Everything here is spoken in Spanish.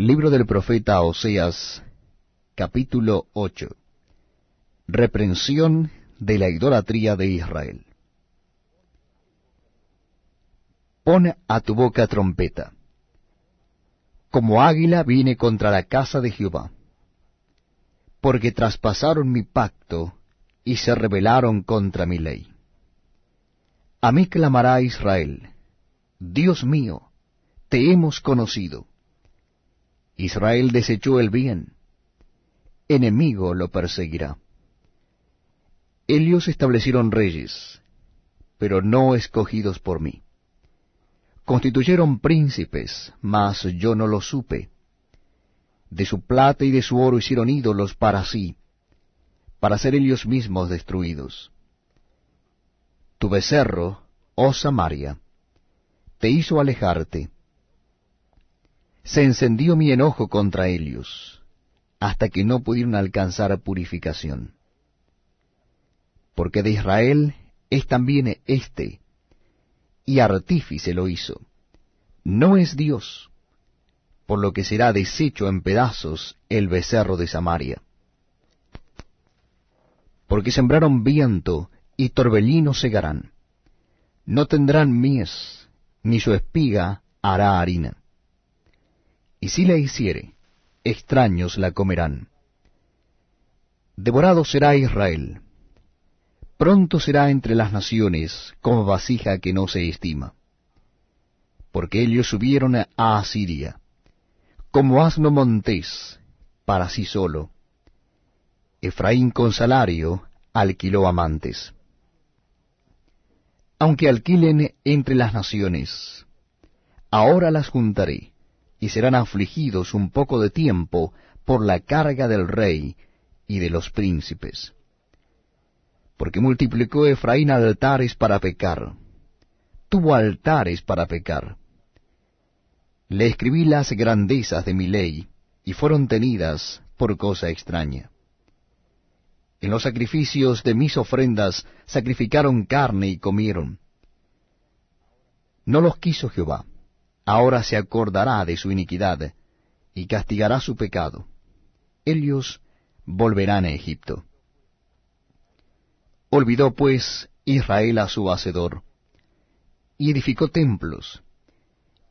Libro del profeta Oseas, capítulo 8. Reprensión de la idolatría de Israel. Pon a tu boca trompeta. Como águila vine contra la casa de Jehová, porque traspasaron mi pacto y se rebelaron contra mi ley. A mí clamará Israel, Dios mío, te hemos conocido. Israel desechó el bien, enemigo lo perseguirá. Ellos establecieron reyes, pero no escogidos por mí. Constituyeron príncipes, mas yo no lo supe. De su plata y de su oro hicieron ídolos para sí, para ser ellos mismos destruidos. Tu becerro, oh Samaria, te hizo alejarte, se encendió mi enojo contra ellos, hasta que no pudieron alcanzar purificación. Porque de Israel es también éste, y artífice lo hizo. No es Dios, por lo que será deshecho en pedazos el becerro de Samaria. Porque sembraron viento y torbellino segarán. No tendrán mies, ni su espiga hará harina y si la hiciere, extraños la comerán. Devorado será Israel, pronto será entre las naciones como vasija que no se estima. Porque ellos subieron a Asiria, como asno montés, para sí solo. Efraín con salario alquiló amantes. Aunque alquilen entre las naciones, ahora las juntaré y serán afligidos un poco de tiempo por la carga del rey y de los príncipes. Porque multiplicó Efraín altares para pecar, tuvo altares para pecar. Le escribí las grandezas de mi ley, y fueron tenidas por cosa extraña. En los sacrificios de mis ofrendas sacrificaron carne y comieron. No los quiso Jehová ahora se acordará de su iniquidad, y castigará su pecado. Ellos volverán a Egipto. Olvidó pues Israel a su Hacedor, y edificó templos,